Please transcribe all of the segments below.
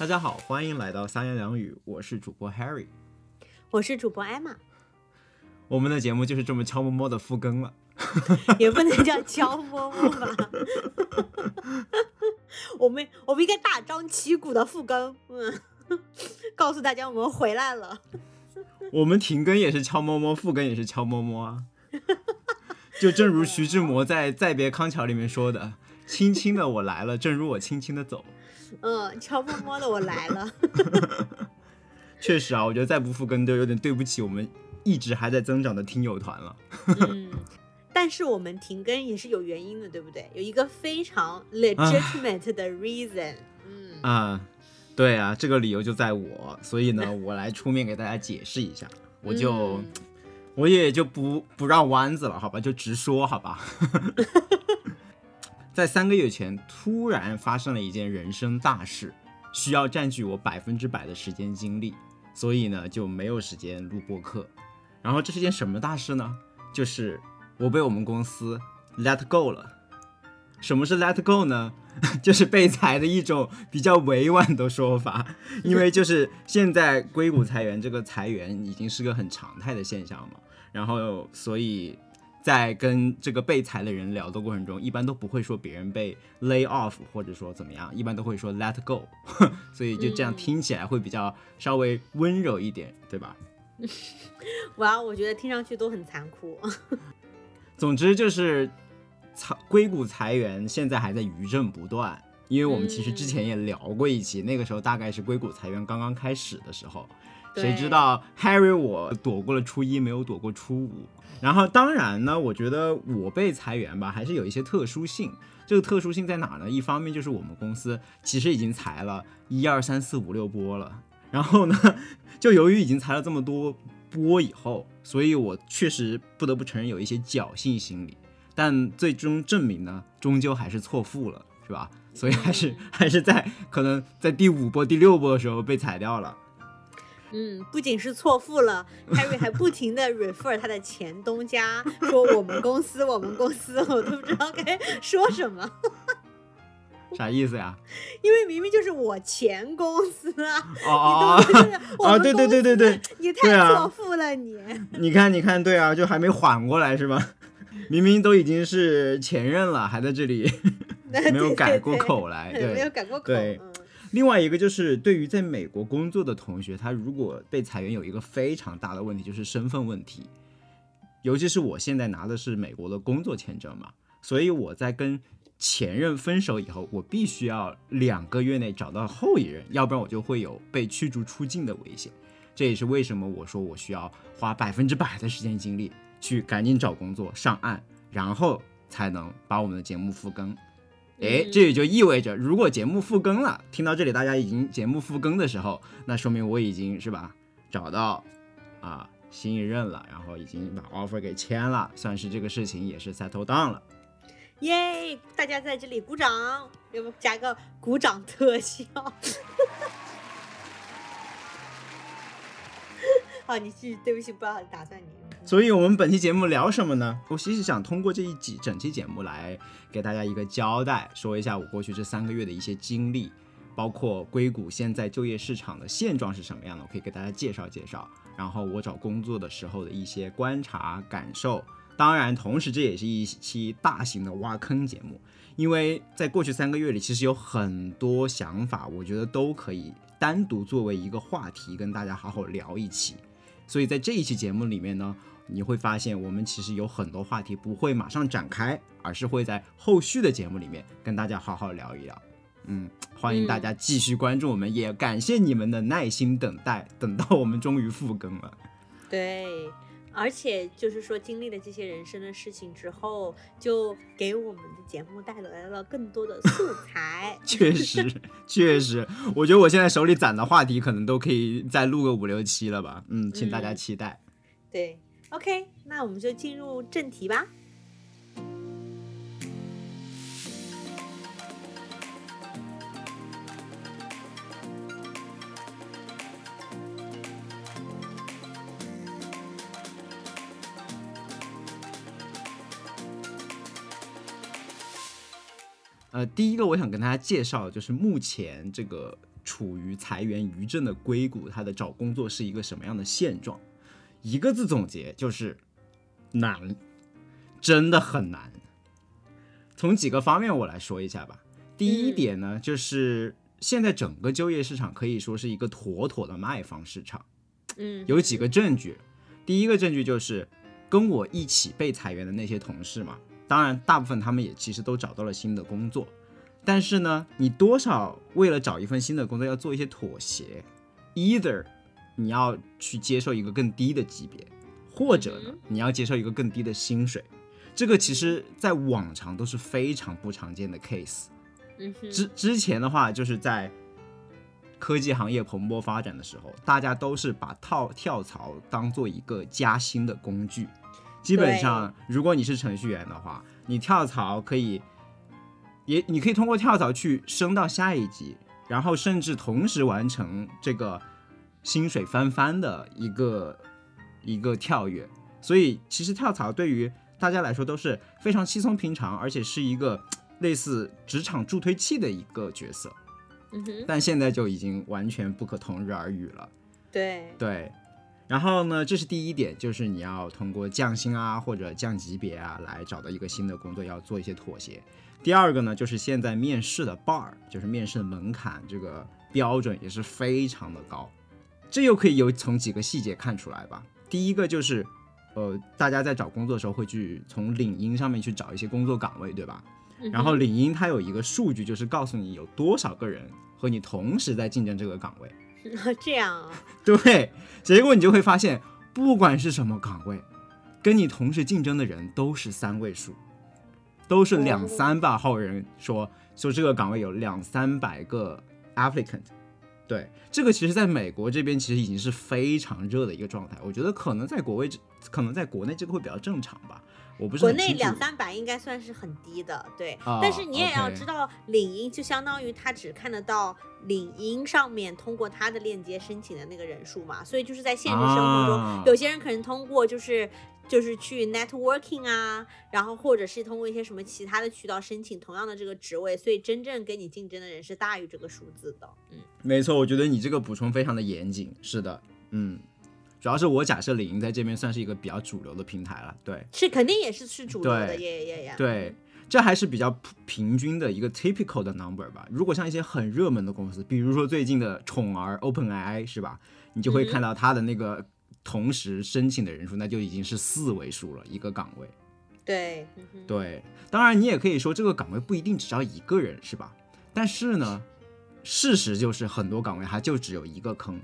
大家好，欢迎来到三言两语，我是主播 Harry，我是主播 Emma。我们的节目就是这么悄摸摸的复更了，也不能叫悄摸摸吧。我们我们应该大张旗鼓的复更，嗯，告诉大家我们回来了。我们停更也是悄摸摸，复更也是悄摸摸啊。就正如徐志摩在《再别康桥》里面说的：“轻轻的我来了，正如我轻轻的走。”嗯，悄摸摸的我来了。确实啊，我觉得再不复更都有点对不起我们一直还在增长的听友团了。嗯，但是我们停更也是有原因的，对不对？有一个非常 legitimate 的 reason。嗯啊，对啊，这个理由就在我，所以呢，我来出面给大家解释一下。我就我也就不不绕弯子了，好吧，就直说，好吧。在三个月前，突然发生了一件人生大事，需要占据我百分之百的时间精力，所以呢就没有时间录播课。然后这是件什么大事呢？就是我被我们公司 let go 了。什么是 let go 呢？就是被裁的一种比较委婉的说法，因为就是现在硅谷裁员这个裁员已经是个很常态的现象嘛。然后所以。在跟这个被裁的人聊的过程中，一般都不会说别人被 lay off 或者说怎么样，一般都会说 let go，所以就这样听起来会比较稍微温柔一点，对吧？哇，我觉得听上去都很残酷。总之就是裁硅谷裁员现在还在余震不断，因为我们其实之前也聊过一期，那个时候大概是硅谷裁员刚刚开始的时候，谁知道 Harry 我躲过了初一，没有躲过初五。然后当然呢，我觉得我被裁员吧，还是有一些特殊性。这个特殊性在哪呢？一方面就是我们公司其实已经裁了一二三四五六波了。然后呢，就由于已经裁了这么多波以后，所以我确实不得不承认有一些侥幸心理。但最终证明呢，终究还是错付了，是吧？所以还是 还是在可能在第五波、第六波的时候被裁掉了。嗯，不仅是错付了，Harry 还不停的 refer 他的前东家，说我们公司，我们公司，我都不知道该说什么。啥意思呀？因为明明就是我前公司啊！哦哦哦！啊，对对对对对，你太错付了你。你看你看，对啊，就还没缓过来是吧？明明都已经是前任了，还在这里没有改过口来，对，没有改过口。对。另外一个就是对于在美国工作的同学，他如果被裁员，有一个非常大的问题就是身份问题。尤其是我现在拿的是美国的工作签证嘛，所以我在跟前任分手以后，我必须要两个月内找到后一任，要不然我就会有被驱逐出境的危险。这也是为什么我说我需要花百分之百的时间精力去赶紧找工作上岸，然后才能把我们的节目复更。哎，这也就意味着，如果节目复更了，听到这里大家已经节目复更的时候，那说明我已经是吧找到啊新一任了，然后已经把 offer 给签了，算是这个事情也是 settle down 了。耶！大家在这里鼓掌，要不加个鼓掌特效？好，你继续，对不起，不要打断你。所以，我们本期节目聊什么呢？我其实想通过这一集整期节目来给大家一个交代，说一下我过去这三个月的一些经历，包括硅谷现在就业市场的现状是什么样的，我可以给大家介绍介绍。然后我找工作的时候的一些观察感受。当然，同时这也是一期大型的挖坑节目，因为在过去三个月里，其实有很多想法，我觉得都可以单独作为一个话题跟大家好好聊一期。所以在这一期节目里面呢。你会发现，我们其实有很多话题不会马上展开，而是会在后续的节目里面跟大家好好聊一聊。嗯，欢迎大家继续关注我们，也感谢你们的耐心等待，等到我们终于复更了。对，而且就是说，经历了这些人生的事情之后，就给我们的节目带来了更多的素材。确实，确实，我觉得我现在手里攒的话题可能都可以再录个五六期了吧。嗯，请大家期待。对。OK，那我们就进入正题吧。呃，第一个我想跟大家介绍，就是目前这个。处于裁员余震的硅谷，它的找工作是一个什么样的现状？一个字总结就是难，真的很难。从几个方面我来说一下吧。第一点呢，就是现在整个就业市场可以说是一个妥妥的卖方市场。嗯，有几个证据，第一个证据就是跟我一起被裁员的那些同事嘛，当然大部分他们也其实都找到了新的工作，但是呢，你多少为了找一份新的工作要做一些妥协，either 你要去接受一个更低的级别，或者呢你要接受一个更低的薪水，这个其实在往常都是非常不常见的 case。之之前的话，就是在科技行业蓬勃发展的时候，大家都是把套跳槽当做一个加薪的工具。基本上，如果你是程序员的话，你跳槽可以，也你可以通过跳槽去升到下一级，然后甚至同时完成这个薪水翻番的一个一个跳跃。所以，其实跳槽对于大家来说都是非常稀松平常，而且是一个。类似职场助推器的一个角色，嗯哼，但现在就已经完全不可同日而语了。对对，然后呢，这是第一点，就是你要通过降薪啊或者降级别啊来找到一个新的工作，要做一些妥协。第二个呢，就是现在面试的 bar，就是面试的门槛，这个标准也是非常的高。这又可以有从几个细节看出来吧。第一个就是，呃，大家在找工作的时候会去从领英上面去找一些工作岗位，对吧？然后领英它有一个数据，就是告诉你有多少个人和你同时在竞争这个岗位。这样啊？对，结果你就会发现，不管是什么岗位，跟你同时竞争的人都是三位数，都是两三百号人说说这个岗位有两三百个 applicant。对，这个其实在美国这边其实已经是非常热的一个状态。我觉得可能在国外，可能在国内这个会比较正常吧。我不是国内两三百应该算是很低的，对。但是你也要知道，领英就相当于他只看得到领英上面通过他的链接申请的那个人数嘛，所以就是在现实生活中，有些人可能通过就是就是去 networking 啊，然后或者是通过一些什么其他的渠道申请同样的这个职位，所以真正跟你竞争的人是大于这个数字的。嗯，没错，我觉得你这个补充非常的严谨。是的，嗯。主要是我假设领英在这边算是一个比较主流的平台了，对，是肯定也是是主流的，耶耶耶。对，这还是比较平均的一个 typical 的 number 吧。如果像一些很热门的公司，比如说最近的宠儿 OpenAI 是吧？你就会看到它的那个同时申请的人数，那就已经是四位数了一个岗位。对，对。当然你也可以说这个岗位不一定只招一个人是吧？但是呢，事实就是很多岗位它就只有一个坑。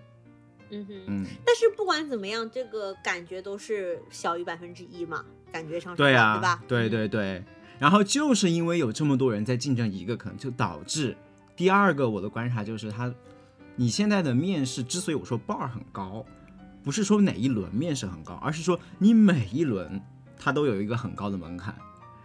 嗯哼，嗯，但是不管怎么样，这个感觉都是小于百分之一嘛，感觉上对呀，对吧？对对对。然后就是因为有这么多人在竞争一个，可能就导致第二个我的观察就是，他你现在的面试之所以我说 bar 很高，不是说哪一轮面试很高，而是说你每一轮它都有一个很高的门槛。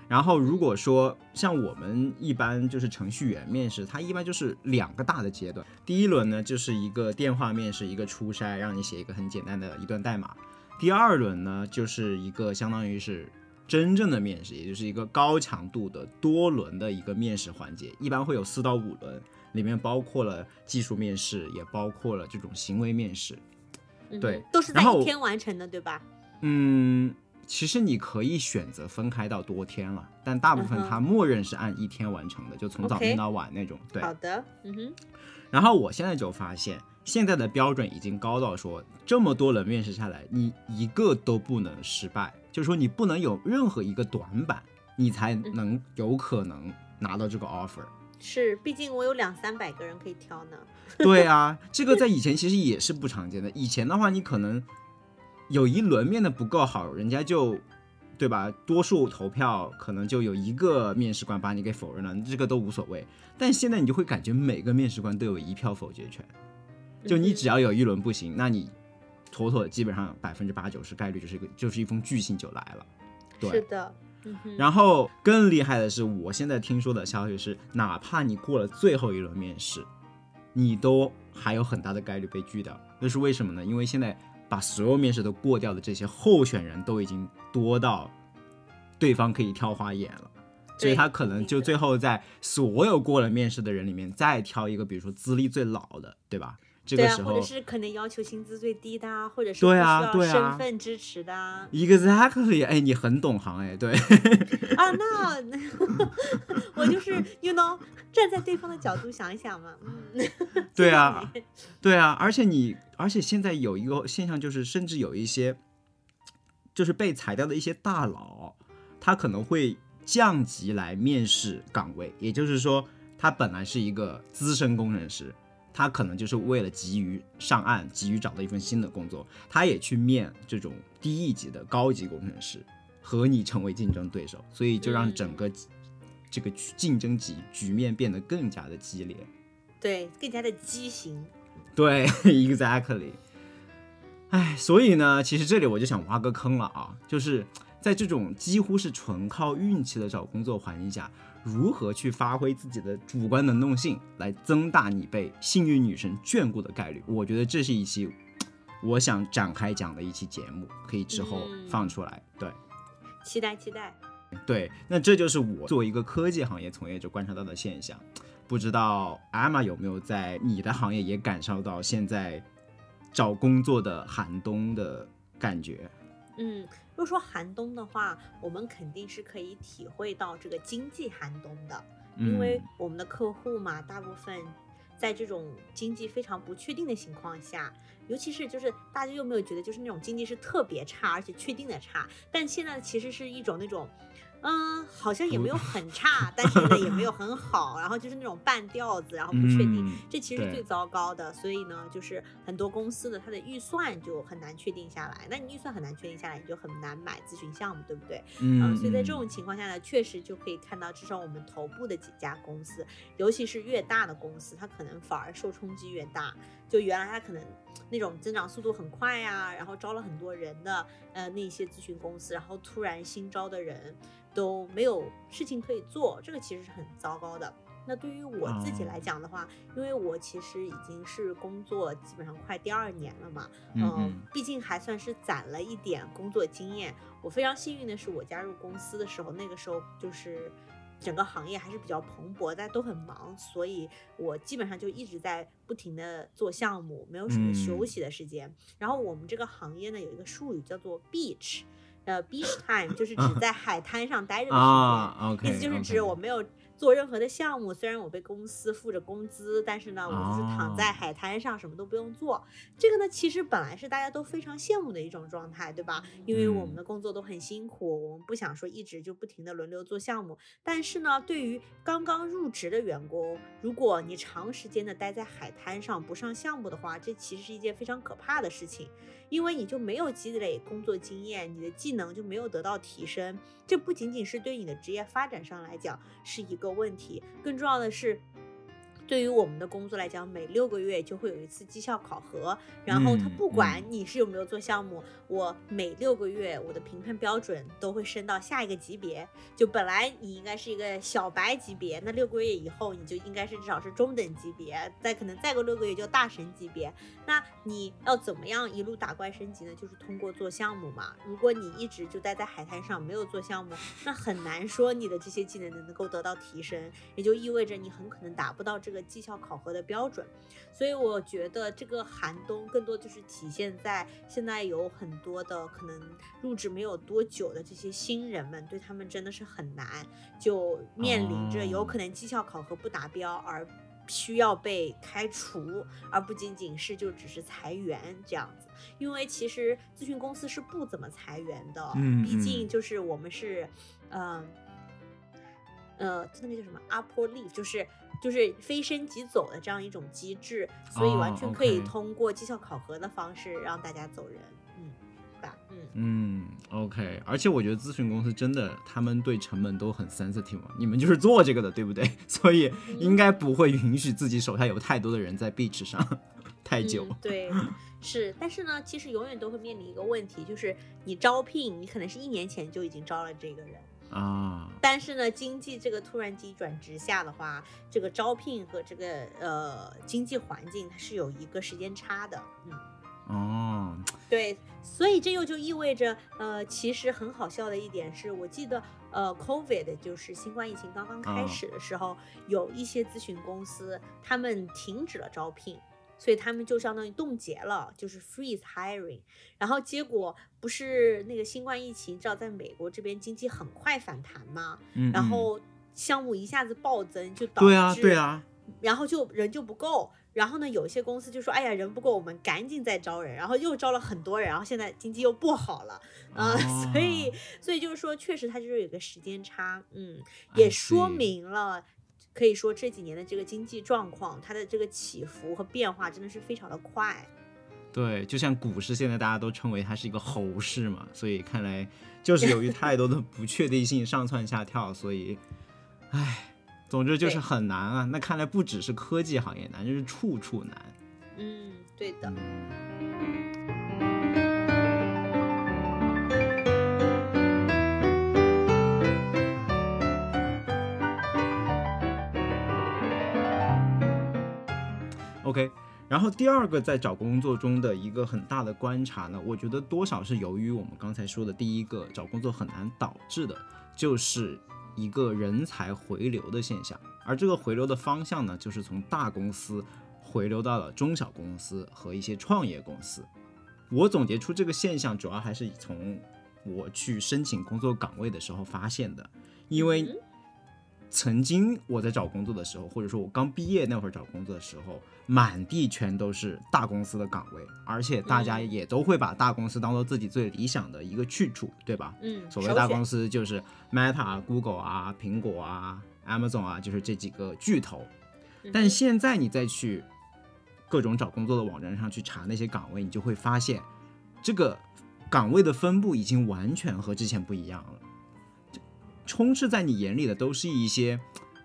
然后如果说像我们一般就是程序员面试，它一般就是两个大的阶段。第一轮呢就是一个电话面试，一个初筛，让你写一个很简单的一段代码。第二轮呢就是一个相当于是真正的面试，也就是一个高强度的多轮的一个面试环节，一般会有四到五轮，里面包括了技术面试，也包括了这种行为面试。对，都是在一天完成的，对吧？嗯。其实你可以选择分开到多天了，但大部分它默认是按一天完成的，就从早面到晚那种。对，好的，嗯哼。然后我现在就发现，现在的标准已经高到说，这么多人面试下来，你一个都不能失败，就是说你不能有任何一个短板，你才能有可能拿到这个 offer。是，毕竟我有两三百个人可以挑呢。对啊，这个在以前其实也是不常见的。以前的话，你可能。有一轮面的不够好，人家就，对吧？多数投票可能就有一个面试官把你给否认了，这个都无所谓。但现在你就会感觉每个面试官都有一票否决权，就你只要有一轮不行，那你妥妥基本上百分之八九十概率就是一个就是一封拒信就来了。对，是的。然后更厉害的是，我现在听说的消息是，哪怕你过了最后一轮面试，你都还有很大的概率被拒掉。那是为什么呢？因为现在。把所有面试都过掉的这些候选人都已经多到对方可以挑花眼了，所以他可能就最后在所有过了面试的人里面再挑一个，比如说资历最老的，对吧？这个时候，或者是可能要求薪资最低的，或者是对啊，对啊，身份支持的。Exactly，哎，你很懂行哎，对。啊，那 我就是，you know，站在对方的角度想一想嘛，嗯。对啊，对啊，而且你，而且现在有一个现象就是，甚至有一些，就是被裁掉的一些大佬，他可能会降级来面试岗位，也就是说，他本来是一个资深工程师。他可能就是为了急于上岸，急于找到一份新的工作，他也去面这种低一级的高级工程师，和你成为竞争对手，所以就让整个这个竞争局局面变得更加的激烈，对，更加的畸形。对，exactly。哎，所以呢，其实这里我就想挖个坑了啊，就是在这种几乎是纯靠运气的找工作环境下。如何去发挥自己的主观能动性，来增大你被幸运女神眷顾的概率？我觉得这是一期我想展开讲的一期节目，可以之后放出来。对，期待期待。对，那这就是我作为一个科技行业从业者观察到的现象。不知道阿玛有没有在你的行业也感受到现在找工作的寒冬的感觉？嗯。如果说寒冬的话，我们肯定是可以体会到这个经济寒冬的，因为我们的客户嘛，大部分在这种经济非常不确定的情况下，尤其是就是大家有没有觉得就是那种经济是特别差，而且确定的差，但现在其实是一种那种。嗯，好像也没有很差，但是呢也没有很好，然后就是那种半吊子，然后不确定，这其实是最糟糕的。所以呢，就是很多公司的它的预算就很难确定下来。那你预算很难确定下来，你就很难买咨询项目，对不对？嗯。所以在这种情况下呢，确实就可以看到，至少我们头部的几家公司，尤其是越大的公司，它可能反而受冲击越大。就原来他可能那种增长速度很快呀，然后招了很多人的呃那些咨询公司，然后突然新招的人。都没有事情可以做，这个其实是很糟糕的。那对于我自己来讲的话，因为我其实已经是工作基本上快第二年了嘛，嗯，毕竟还算是攒了一点工作经验。我非常幸运的是，我加入公司的时候，那个时候就是整个行业还是比较蓬勃，大家都很忙，所以我基本上就一直在不停的做项目，没有什么休息的时间。然后我们这个行业呢，有一个术语叫做 beach。呃，beach time 就是指在海滩上待着的时间，意思就是指我没有。做任何的项目，虽然我被公司付着工资，但是呢，我就是躺在海滩上，什么都不用做。这个呢，其实本来是大家都非常羡慕的一种状态，对吧？因为我们的工作都很辛苦，我们不想说一直就不停的轮流做项目。但是呢，对于刚刚入职的员工，如果你长时间的待在海滩上不上项目的话，这其实是一件非常可怕的事情，因为你就没有积累工作经验，你的技能就没有得到提升。这不仅仅是对你的职业发展上来讲是一个问题，更重要的是。对于我们的工作来讲，每六个月就会有一次绩效考核，然后他不管你是有没有做项目，我每六个月我的评判标准都会升到下一个级别。就本来你应该是一个小白级别，那六个月以后你就应该是至少是中等级别，再可能再过六个月就大神级别。那你要怎么样一路打怪升级呢？就是通过做项目嘛。如果你一直就待在海滩上没有做项目，那很难说你的这些技能能够得到提升，也就意味着你很可能达不到这个。绩效考核的标准，所以我觉得这个寒冬更多就是体现在现在有很多的可能入职没有多久的这些新人们，对他们真的是很难，就面临着有可能绩效考核不达标而需要被开除，而不仅仅是就只是裁员这样子。因为其实咨询公司是不怎么裁员的，毕竟就是我们是，嗯，呃，那个叫什么 upper leave，就是。就是飞升即走的这样一种机制，所以完全可以通过绩效考核的方式让大家走人，嗯，吧，嗯嗯，OK。而且我觉得咨询公司真的，他们对成本都很 sensitive，你们就是做这个的，对不对？所以应该不会允许自己手下有太多的人在 beach 上太久。对，是。但是呢，其实永远都会面临一个问题，就是你招聘，你可能是一年前就已经招了这个人。啊，但是呢，经济这个突然急转直下的话，这个招聘和这个呃经济环境它是有一个时间差的，嗯，哦，对，所以这又就意味着，呃，其实很好笑的一点是，我记得，呃，COVID 就是新冠疫情刚刚开始的时候，有一些咨询公司他们停止了招聘，所以他们就相当于冻结了，就是 freeze hiring。然后结果不是那个新冠疫情，知道在美国这边经济很快反弹嘛，然后项目一下子暴增，就导致对啊对啊，然后就人就不够。然后呢，有些公司就说：“哎呀，人不够，我们赶紧再招人。”然后又招了很多人，然后现在经济又不好了，啊，所以，所以就是说，确实它就是有个时间差，嗯，也说明了，可以说这几年的这个经济状况，它的这个起伏和变化真的是非常的快。对，就像股市现在大家都称为它是一个猴市嘛，所以看来就是由于太多的 不确定性上蹿下跳，所以，唉。总之就是很难啊！那看来不只是科技行业难，就是处处难。嗯，对的。OK，然后第二个在找工作中的一个很大的观察呢，我觉得多少是由于我们刚才说的第一个找工作很难导致的，就是。一个人才回流的现象，而这个回流的方向呢，就是从大公司回流到了中小公司和一些创业公司。我总结出这个现象，主要还是从我去申请工作岗位的时候发现的，因为。曾经我在找工作的时候，或者说我刚毕业那会儿找工作的时候，满地全都是大公司的岗位，而且大家也都会把大公司当做自己最理想的一个去处，对吧？嗯，所谓大公司就是 Meta、Google 啊、苹果啊、Amazon 啊，就是这几个巨头。但现在你再去各种找工作的网站上去查那些岗位，你就会发现，这个岗位的分布已经完全和之前不一样了。充斥在你眼里的都是一些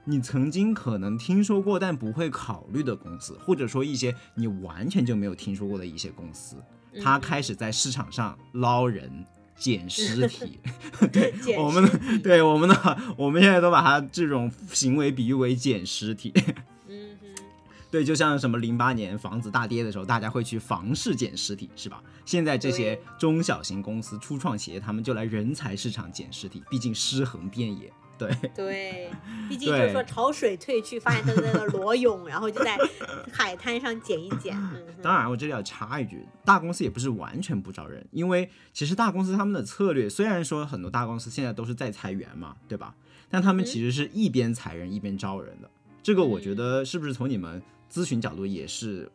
你曾经可能听说过但不会考虑的公司，或者说一些你完全就没有听说过的一些公司，它开始在市场上捞人 捡尸体。对，我们的对我们的我们现在都把它这种行为比喻为捡尸体。对，就像什么零八年房子大跌的时候，大家会去房市捡尸体，是吧？现在这些中小型公司、初创企业，他们就来人才市场捡尸体，毕竟尸横遍野。对对，毕竟就是说潮水退去，发现他在那裸泳，然后就在海滩上捡一捡。当然，我这里要插一句，大公司也不是完全不招人，因为其实大公司他们的策略，虽然说很多大公司现在都是在裁员嘛，对吧？但他们其实是一边裁人一边招人的。这个我觉得是不是从你们？咨询角度也是，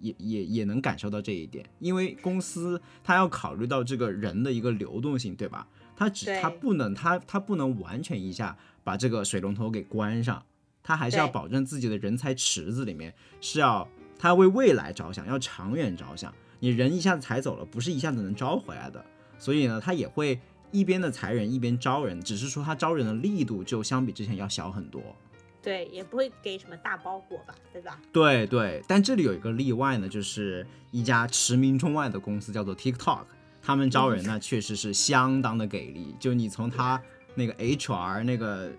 也也也能感受到这一点，因为公司它要考虑到这个人的一个流动性，对吧？它只它不能它它不能完全一下把这个水龙头给关上，它还是要保证自己的人才池子里面是要它为未来着想，要长远着想。你人一下子裁走了，不是一下子能招回来的，所以呢，它也会一边的裁人一边招人，只是说它招人的力度就相比之前要小很多。对，也不会给什么大包裹吧，对吧？对对，但这里有一个例外呢，就是一家驰名中外的公司叫做 TikTok，他们招人呢确实是相当的给力，就你从他那个 HR 那个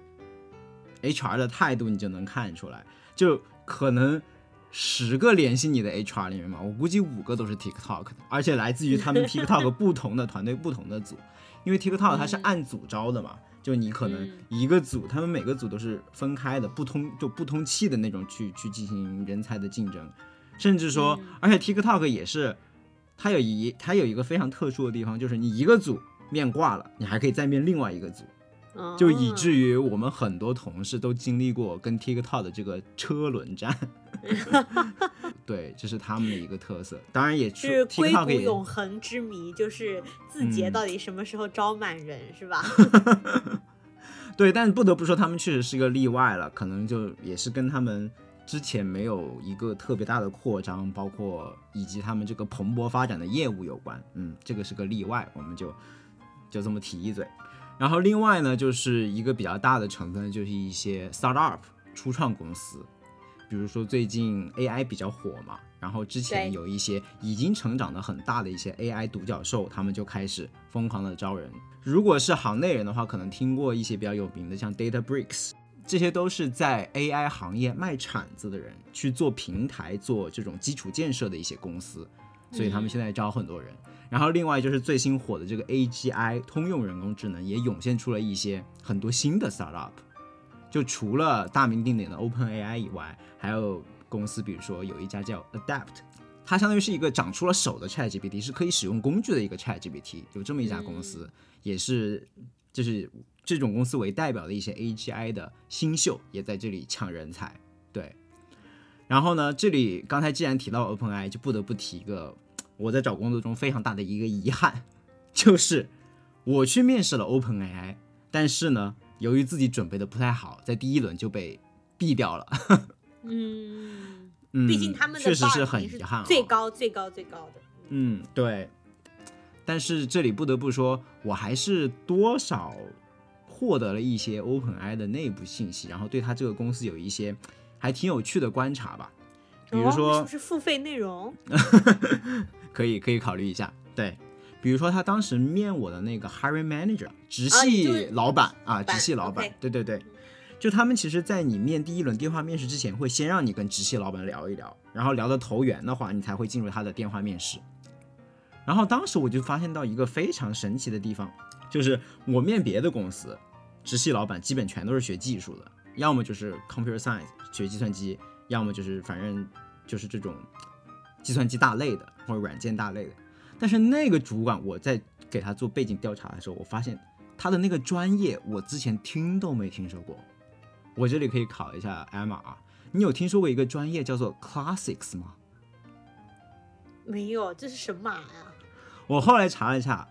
HR 的态度，你就能看出来，就可能十个联系你的 HR 里面嘛，我估计五个都是 TikTok 的，而且来自于他们 TikTok 不同的团队、不同的组，因为 TikTok 它是按组招的嘛。就你可能一个组，他们每个组都是分开的，不通就不通气的那种去去进行人才的竞争，甚至说，而且 TikTok 也是，它有一它有一个非常特殊的地方，就是你一个组面挂了，你还可以再面另外一个组，就以至于我们很多同事都经历过跟 TikTok 的这个车轮战。对，这是他们的一个特色，当然也是硅谷永恒之谜，就是字节到底什么时候招满人，是吧？对，但不得不说，他们确实是一个例外了，可能就也是跟他们之前没有一个特别大的扩张，包括以及他们这个蓬勃发展的业务有关。嗯，这个是个例外，我们就就这么提一嘴。然后另外呢，就是一个比较大的成分，就是一些 startup 初创公司。比如说最近 AI 比较火嘛，然后之前有一些已经成长的很大的一些 AI 独角兽，他们就开始疯狂的招人。如果是行内人的话，可能听过一些比较有名的，像 DataBricks，这些都是在 AI 行业卖铲子的人，去做平台、做这种基础建设的一些公司。所以他们现在招很多人。然后另外就是最新火的这个 AGI 通用人工智能也涌现出了一些很多新的 startup，就除了大名鼎鼎的 OpenAI 以外，还有公司，比如说有一家叫 Adapt，它相当于是一个长出了手的 ChatGPT，是可以使用工具的一个 ChatGPT，有这么一家公司，也是就是这种公司为代表的一些 AGI 的新秀也在这里抢人才，对。然后呢，这里刚才既然提到 OpenAI，就不得不提一个。我在找工作中非常大的一个遗憾，就是我去面试了 OpenAI，但是呢，由于自己准备的不太好，在第一轮就被毙掉了。嗯 嗯，毕竟他们确实是很遗憾，最高最高最高的。嗯，对。但是这里不得不说，我还是多少获得了一些 OpenAI 的内部信息，然后对他这个公司有一些还挺有趣的观察吧。比如说，是不是付费内容？可以可以考虑一下。对，比如说他当时面我的那个 hiring manager，直系老板啊，直系老板。对对对，就他们其实，在你面第一轮电话面试之前，会先让你跟直系老板聊一聊，然后聊得投缘的话，你才会进入他的电话面试。然后当时我就发现到一个非常神奇的地方，就是我面别的公司，直系老板基本全都是学技术的，要么就是 computer science 学计算机。要么就是反正就是这种计算机大类的或者软件大类的，但是那个主管我在给他做背景调查的时候，我发现他的那个专业我之前听都没听说过。我这里可以考一下 Emma 啊，你有听说过一个专业叫做 Classics 吗？没有，这是什么呀？我后来查了一下，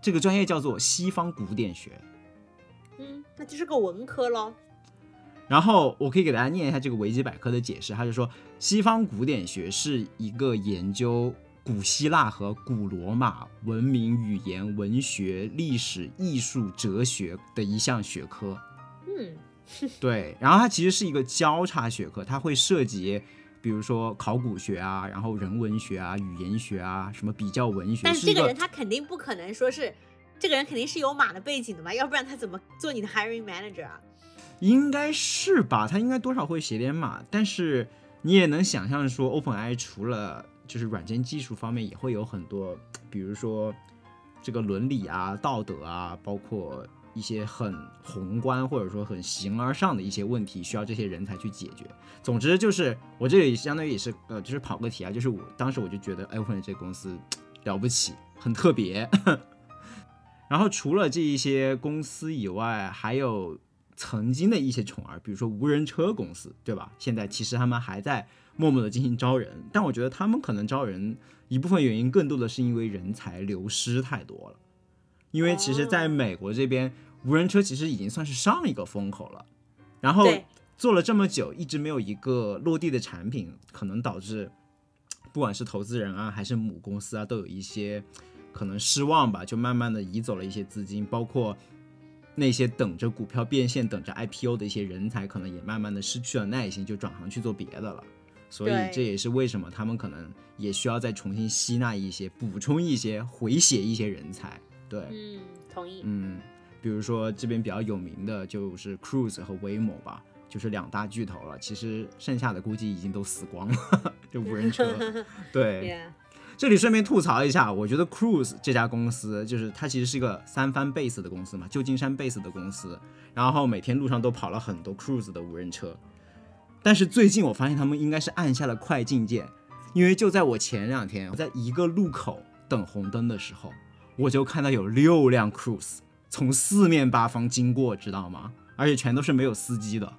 这个专业叫做西方古典学。嗯，那就是个文科喽。然后我可以给大家念一下这个维基百科的解释，他就说西方古典学是一个研究古希腊和古罗马文明、语言、文学、历史、艺术、哲学的一项学科。嗯，对。然后它其实是一个交叉学科，它会涉及，比如说考古学啊，然后人文学啊、语言学啊，什么比较文学。但是这个人他肯定不可能说是，这个人肯定是有马的背景的嘛，要不然他怎么做你的 hiring manager 啊？应该是吧，他应该多少会写点马，但是你也能想象说，OpenAI 除了就是软件技术方面，也会有很多，比如说这个伦理啊、道德啊，包括一些很宏观或者说很形而上的一些问题，需要这些人才去解决。总之就是我这里相当于也是呃，就是跑个题啊，就是我当时我就觉得 OpenAI 这公司了不起，很特别。然后除了这一些公司以外，还有。曾经的一些宠儿，比如说无人车公司，对吧？现在其实他们还在默默的进行招人，但我觉得他们可能招人一部分原因更多的是因为人才流失太多了。因为其实在美国这边，无人车其实已经算是上一个风口了，然后做了这么久，一直没有一个落地的产品，可能导致不管是投资人啊，还是母公司啊，都有一些可能失望吧，就慢慢的移走了一些资金，包括。那些等着股票变现、等着 IPO 的一些人才，可能也慢慢的失去了耐心，就转行去做别的了。所以这也是为什么他们可能也需要再重新吸纳一些、补充一些、回血一些人才。对，嗯，同意。嗯，比如说这边比较有名的就是 Cruise 和 Waymo 吧，就是两大巨头了。其实剩下的估计已经都死光了，就无人车。对。这里顺便吐槽一下，我觉得 Cruise 这家公司，就是它其实是一个三番 base 的公司嘛，旧金山 base 的公司，然后每天路上都跑了很多 Cruise 的无人车。但是最近我发现他们应该是按下了快进键，因为就在我前两天我在一个路口等红灯的时候，我就看到有六辆 Cruise 从四面八方经过，知道吗？而且全都是没有司机的。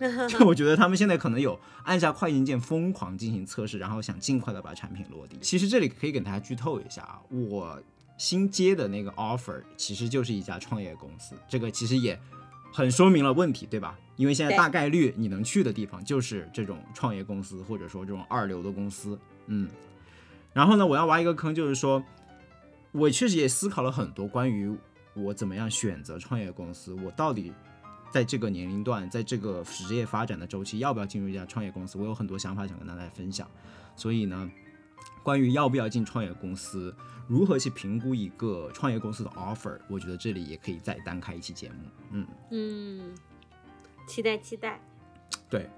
就我觉得他们现在可能有按下快进键疯狂进行测试，然后想尽快的把产品落地。其实这里可以给大家剧透一下啊，我新接的那个 offer 其实就是一家创业公司，这个其实也很说明了问题，对吧？因为现在大概率你能去的地方就是这种创业公司，或者说这种二流的公司。嗯，然后呢，我要挖一个坑，就是说我确实也思考了很多关于我怎么样选择创业公司，我到底。在这个年龄段，在这个职业发展的周期，要不要进入一家创业公司？我有很多想法想跟大家分享。所以呢，关于要不要进创业公司，如何去评估一个创业公司的 offer，我觉得这里也可以再单开一期节目。嗯嗯，期待期待。对，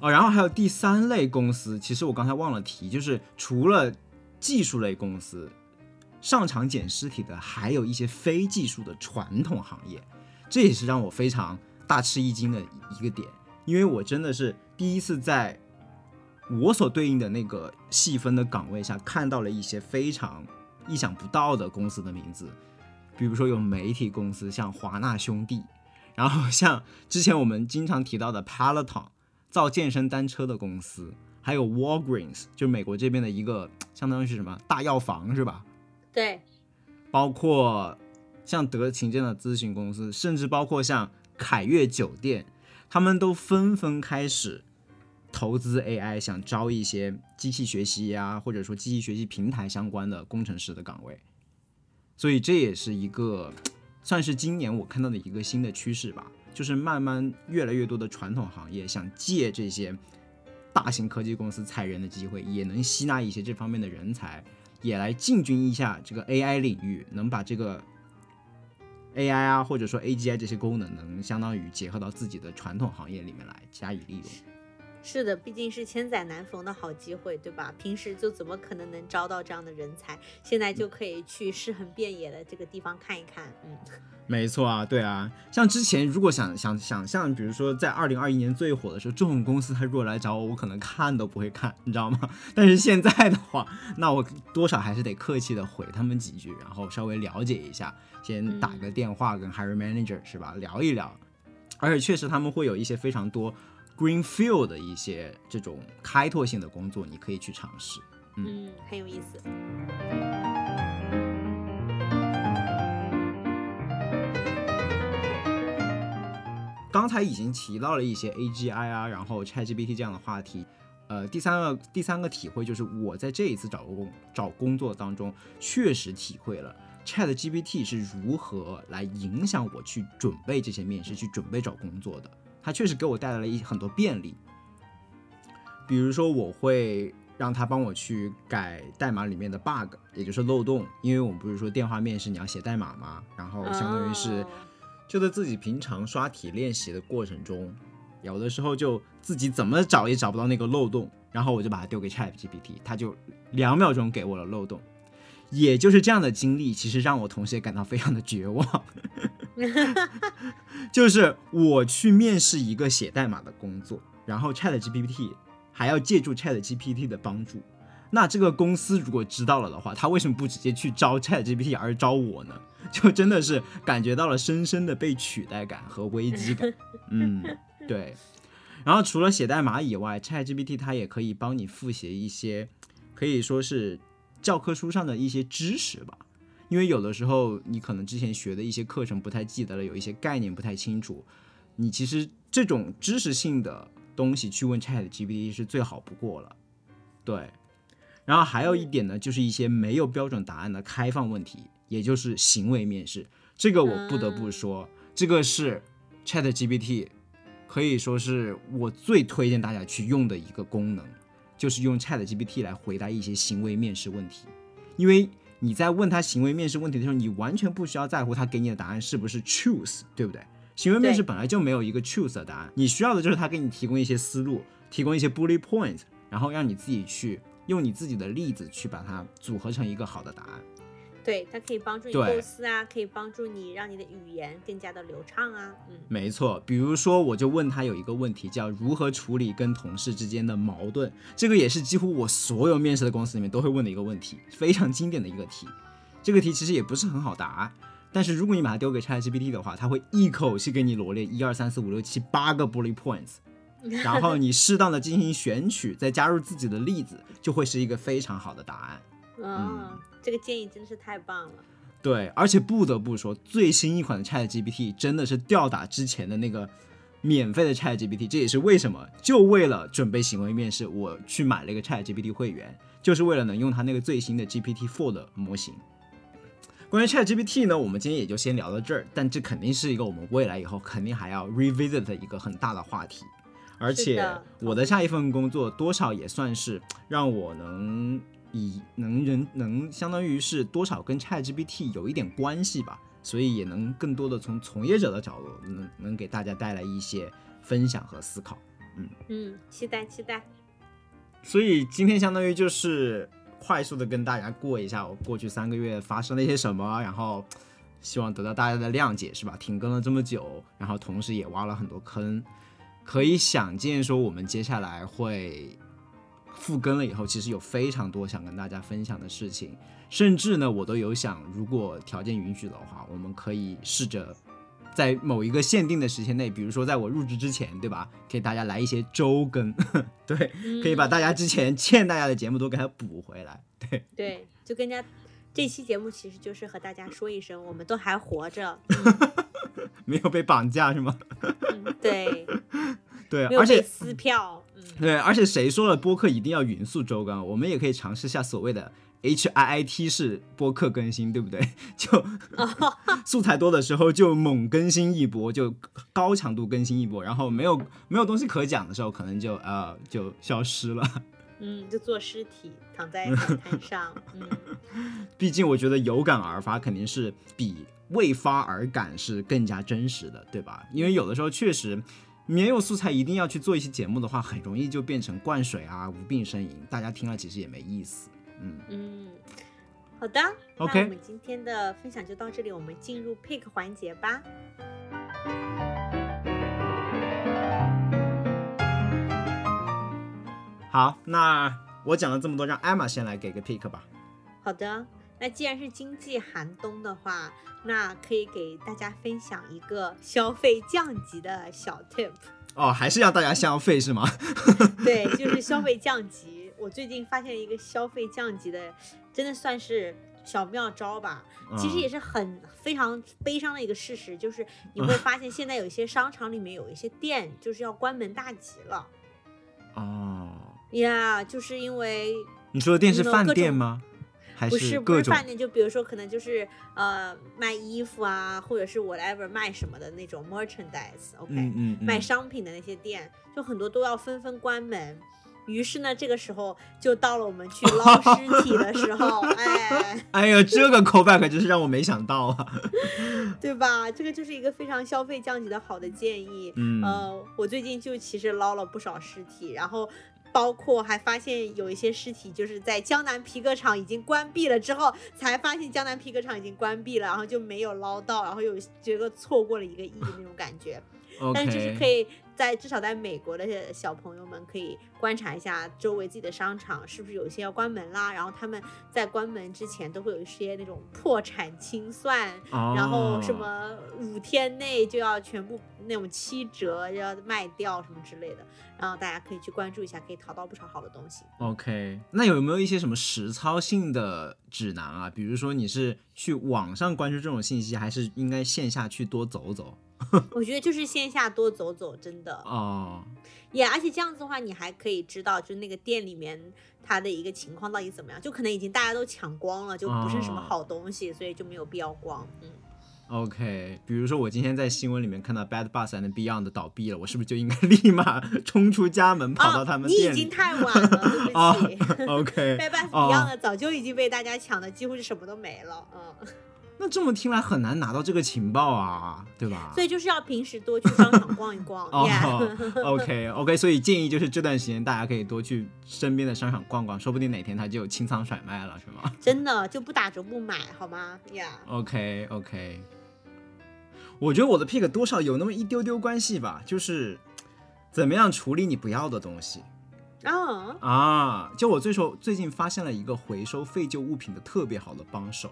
哦，然后还有第三类公司，其实我刚才忘了提，就是除了技术类公司，上场捡尸体的还有一些非技术的传统行业，这也是让我非常大吃一惊的一个点，因为我真的是第一次在我所对应的那个细分的岗位下看到了一些非常意想不到的公司的名字，比如说有媒体公司，像华纳兄弟，然后像之前我们经常提到的 Peloton，造健身单车的公司。还有 Walgreens，就美国这边的一个，相当于是什么大药房是吧？对。包括像德勤这样的咨询公司，甚至包括像凯悦酒店，他们都纷纷开始投资 AI，想招一些机器学习呀，或者说机器学习平台相关的工程师的岗位。所以这也是一个 算是今年我看到的一个新的趋势吧，就是慢慢越来越多的传统行业想借这些。大型科技公司裁人的机会，也能吸纳一些这方面的人才，也来进军一下这个 AI 领域，能把这个 AI 啊，或者说 AGI 这些功能，能相当于结合到自己的传统行业里面来加以利用。是的，毕竟是千载难逢的好机会，对吧？平时就怎么可能能招到这样的人才？现在就可以去尸横遍野的这个地方看一看。嗯，没错啊，对啊。像之前如果想想想象，比如说在二零二一年最火的时候，这种公司他如果来找我，我可能看都不会看，你知道吗？但是现在的话，那我多少还是得客气的回他们几句，然后稍微了解一下，先打个电话跟 hiring manager 是吧，聊一聊。而且确实他们会有一些非常多。Greenfield 的一些这种开拓性的工作，你可以去尝试。嗯，很有意思。刚才已经提到了一些 AGI 啊，然后 ChatGPT 这样的话题。呃，第三个第三个体会就是，我在这一次找工找工作当中，确实体会了 ChatGPT 是如何来影响我去准备这些面试，去准备找工作的。它确实给我带来了一很多便利，比如说我会让他帮我去改代码里面的 bug，也就是漏洞，因为我们不是说电话面试你要写代码吗？然后相当于是就在自己平常刷题练习的过程中，有的时候就自己怎么找也找不到那个漏洞，然后我就把它丢给 ChatGPT，它就两秒钟给我了漏洞。也就是这样的经历，其实让我同时也感到非常的绝望。就是我去面试一个写代码的工作，然后 Chat GPT 还要借助 Chat GPT 的帮助。那这个公司如果知道了的话，他为什么不直接去招 Chat GPT 而招我呢？就真的是感觉到了深深的被取代感和危机感。嗯，对。然后除了写代码以外，Chat GPT 它也可以帮你复习一些，可以说是。教科书上的一些知识吧，因为有的时候你可能之前学的一些课程不太记得了，有一些概念不太清楚，你其实这种知识性的东西去问 Chat GPT 是最好不过了。对，然后还有一点呢，就是一些没有标准答案的开放问题，也就是行为面试。这个我不得不说，这个是 Chat GPT 可以说是我最推荐大家去用的一个功能。就是用 Chat GPT 来回答一些行为面试问题，因为你在问他行为面试问题的时候，你完全不需要在乎他给你的答案是不是 choose，对不对？行为面试本来就没有一个 choose 的答案，你需要的就是他给你提供一些思路，提供一些 bullet point，然后让你自己去用你自己的例子去把它组合成一个好的答案。对，它可以帮助你构思啊，可以帮助你让你的语言更加的流畅啊。嗯，没错。比如说，我就问他有一个问题，叫如何处理跟同事之间的矛盾。这个也是几乎我所有面试的公司里面都会问的一个问题，非常经典的一个题。这个题其实也不是很好答，但是如果你把它丢给 ChatGPT 的话，它会一口气给你罗列一二三四五六七八个 bullet points，然后你适当的进行选取，再加入自己的例子，就会是一个非常好的答案。嗯。这个建议真是太棒了，对，而且不得不说，最新一款的 Chat GPT 真的是吊打之前的那个免费的 Chat GPT，这也是为什么，就为了准备行为面试，我去买了一个 Chat GPT 会员，就是为了能用它那个最新的 GPT Four 的模型。关于 Chat GPT 呢，我们今天也就先聊到这儿，但这肯定是一个我们未来以后肯定还要 revisit 的一个很大的话题，而且我的下一份工作多少也算是让我能。以能人能相当于是多少跟 ChatGPT 有一点关系吧，所以也能更多的从从业者的角度，能能给大家带来一些分享和思考。嗯嗯，期待期待。所以今天相当于就是快速的跟大家过一下我过去三个月发生了一些什么，然后希望得到大家的谅解，是吧？停更了这么久，然后同时也挖了很多坑，可以想见说我们接下来会复更了以后，其实有非常多想跟大家分享的事情，甚至呢，我都有想，如果条件允许的话，我们可以试着。在某一个限定的时间内，比如说在我入职之前，对吧？给大家来一些周更，对，可以把大家之前欠大家的节目都给它补回来，对。对，就跟家这期节目其实就是和大家说一声，我们都还活着，没有被绑架是吗？对，对，而且撕票，对，而且谁说了播客一定要匀速周更？我们也可以尝试下所谓的。H I I T 式播客更新，对不对？就 素材多的时候就猛更新一波，就高强度更新一波，然后没有没有东西可讲的时候，可能就呃就消失了。嗯，就做尸体躺在海滩上。嗯，毕竟我觉得有感而发肯定是比未发而感是更加真实的，对吧？因为有的时候确实没有素材，一定要去做一期节目的话，很容易就变成灌水啊、无病呻吟，大家听了其实也没意思。嗯嗯，好的，OK，那我们今天的分享就到这里，我们进入 pick 环节吧。好，那我讲了这么多，让艾玛先来给个 pick 吧。好的，那既然是经济寒冬的话，那可以给大家分享一个消费降级的小 tip。哦，还是要大家消费是吗？对，就是消费降级。我最近发现一个消费降级的，真的算是小妙招吧。其实也是很非常悲伤的一个事实，就是你会发现现在有一些商场里面有一些店就是要关门大吉了。哦。呀，就是因为你说的店是饭店吗？不是不是饭店，就比如说可能就是呃卖衣服啊，或者是 whatever 卖什么的那种 merchandise，OK，卖商品的那些店，就很多都要纷纷关门。于是呢，这个时候就到了我们去捞尸体的时候，哎，哎呀，这个 callback 就是让我没想到啊，对吧？这个就是一个非常消费降级的好的建议。嗯，呃，我最近就其实捞了不少尸体，然后包括还发现有一些尸体就是在江南皮革厂已经关闭了之后，才发现江南皮革厂已经关闭了，然后就没有捞到，然后又觉得错过了一个亿那种感觉。但是就是可以。在至少在美国的小朋友们可以观察一下周围自己的商场是不是有些要关门啦，然后他们在关门之前都会有一些那种破产清算，然后什么五天内就要全部那种七折要卖掉什么之类的，然后大家可以去关注一下，可以淘到不少好的东西。OK，那有没有一些什么实操性的指南啊？比如说你是去网上关注这种信息，还是应该线下去多走走？我觉得就是线下多走走，真的哦，也而且这样子的话，你还可以知道，就是那个店里面它的一个情况到底怎么样，就可能已经大家都抢光了，就不是什么好东西，所以就没有必要逛。嗯，OK，比如说我今天在新闻里面看到 Bad Bus and Beyond 倒闭了，我是不是就应该 立马冲出家门跑到他们？你已经太晚了，对不起。OK，Bad Bus Beyond 早就已经被大家抢的几乎是什么都没了。嗯。那这么听来很难拿到这个情报啊，对吧？所以就是要平时多去商场逛一逛。OK OK，所以建议就是这段时间大家可以多去身边的商场逛逛，说不定哪天它就有清仓甩卖了，是吗？真的就不打折不买，好吗？呀。OK OK，我觉得我的 pick 多少有那么一丢丢关系吧，就是怎么样处理你不要的东西。啊啊！就我最说最近发现了一个回收废旧物品的特别好的帮手，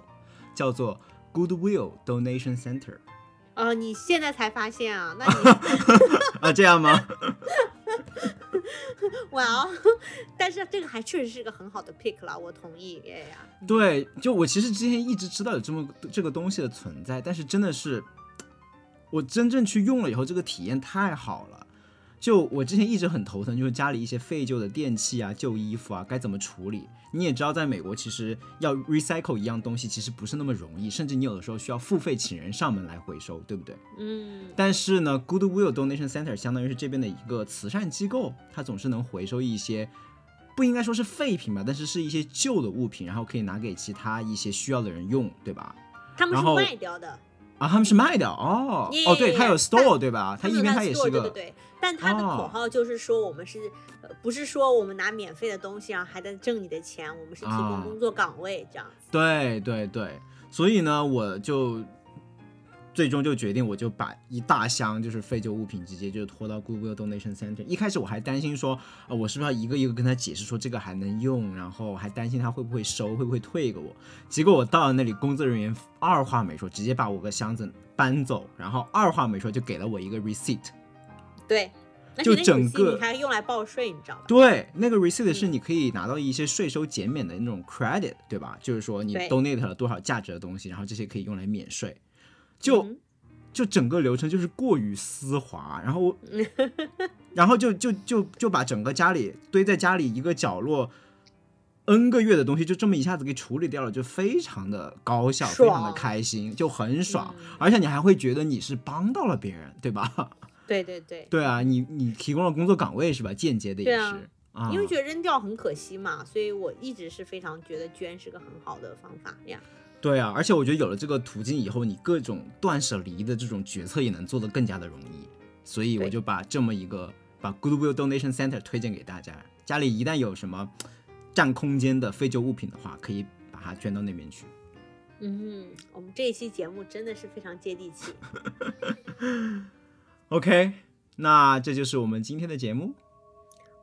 叫做。Goodwill Donation Center，哦，你现在才发现啊？那你 啊，这样吗？哇哦！但是这个还确实是个很好的 pick 了，我同意。哎呀，对，就我其实之前一直知道有这么这个东西的存在，但是真的是我真正去用了以后，这个体验太好了。就我之前一直很头疼，就是家里一些废旧的电器啊、旧衣服啊，该怎么处理？你也知道，在美国其实要 recycle 一样东西，其实不是那么容易，甚至你有的时候需要付费请人上门来回收，对不对？嗯。但是呢，Goodwill Donation Center 相当于是这边的一个慈善机构，它总是能回收一些不应该说是废品吧，但是是一些旧的物品，然后可以拿给其他一些需要的人用，对吧？他们是卖掉的。啊，他们是卖的哦哦，对，他有 store 对吧？他一边它也是个，对对对。但他的口号就是说，我们是，不是说我们拿免费的东西，然后还在挣你的钱，我们是提供工作岗位这样子。对对对，所以呢，我就。最终就决定，我就把一大箱就是废旧物品直接就拖到 Google Donation Center。一开始我还担心说，啊，我是不是要一个一个跟他解释说这个还能用，然后还担心他会不会收，会不会退给我。结果我到了那里，工作人员二话没说，直接把我个箱子搬走，然后二话没说就给了我一个 receipt。对，就整个还用来报税，你知道吧？对，那个 receipt 是你可以拿到一些税收减免的那种 credit，对吧？就是说你 donate 了多少价值的东西，然后这些可以用来免税。就就整个流程就是过于丝滑，然后 然后就就就就把整个家里堆在家里一个角落 n 个月的东西就这么一下子给处理掉了，就非常的高效，非常的开心，就很爽，而且你还会觉得你是帮到了别人，对吧？对对对，对啊，你你提供了工作岗位是吧？间接的也是。啊，因为觉得扔掉很可惜嘛，所以我一直是非常觉得捐是个很好的方法呀。对啊，而且我觉得有了这个途径以后，你各种断舍离的这种决策也能做得更加的容易，所以我就把这么一个把 Goodwill Donation Center 推荐给大家，家里一旦有什么占空间的废旧物品的话，可以把它捐到那边去。嗯，我们这一期节目真的是非常接地气。OK，那这就是我们今天的节目。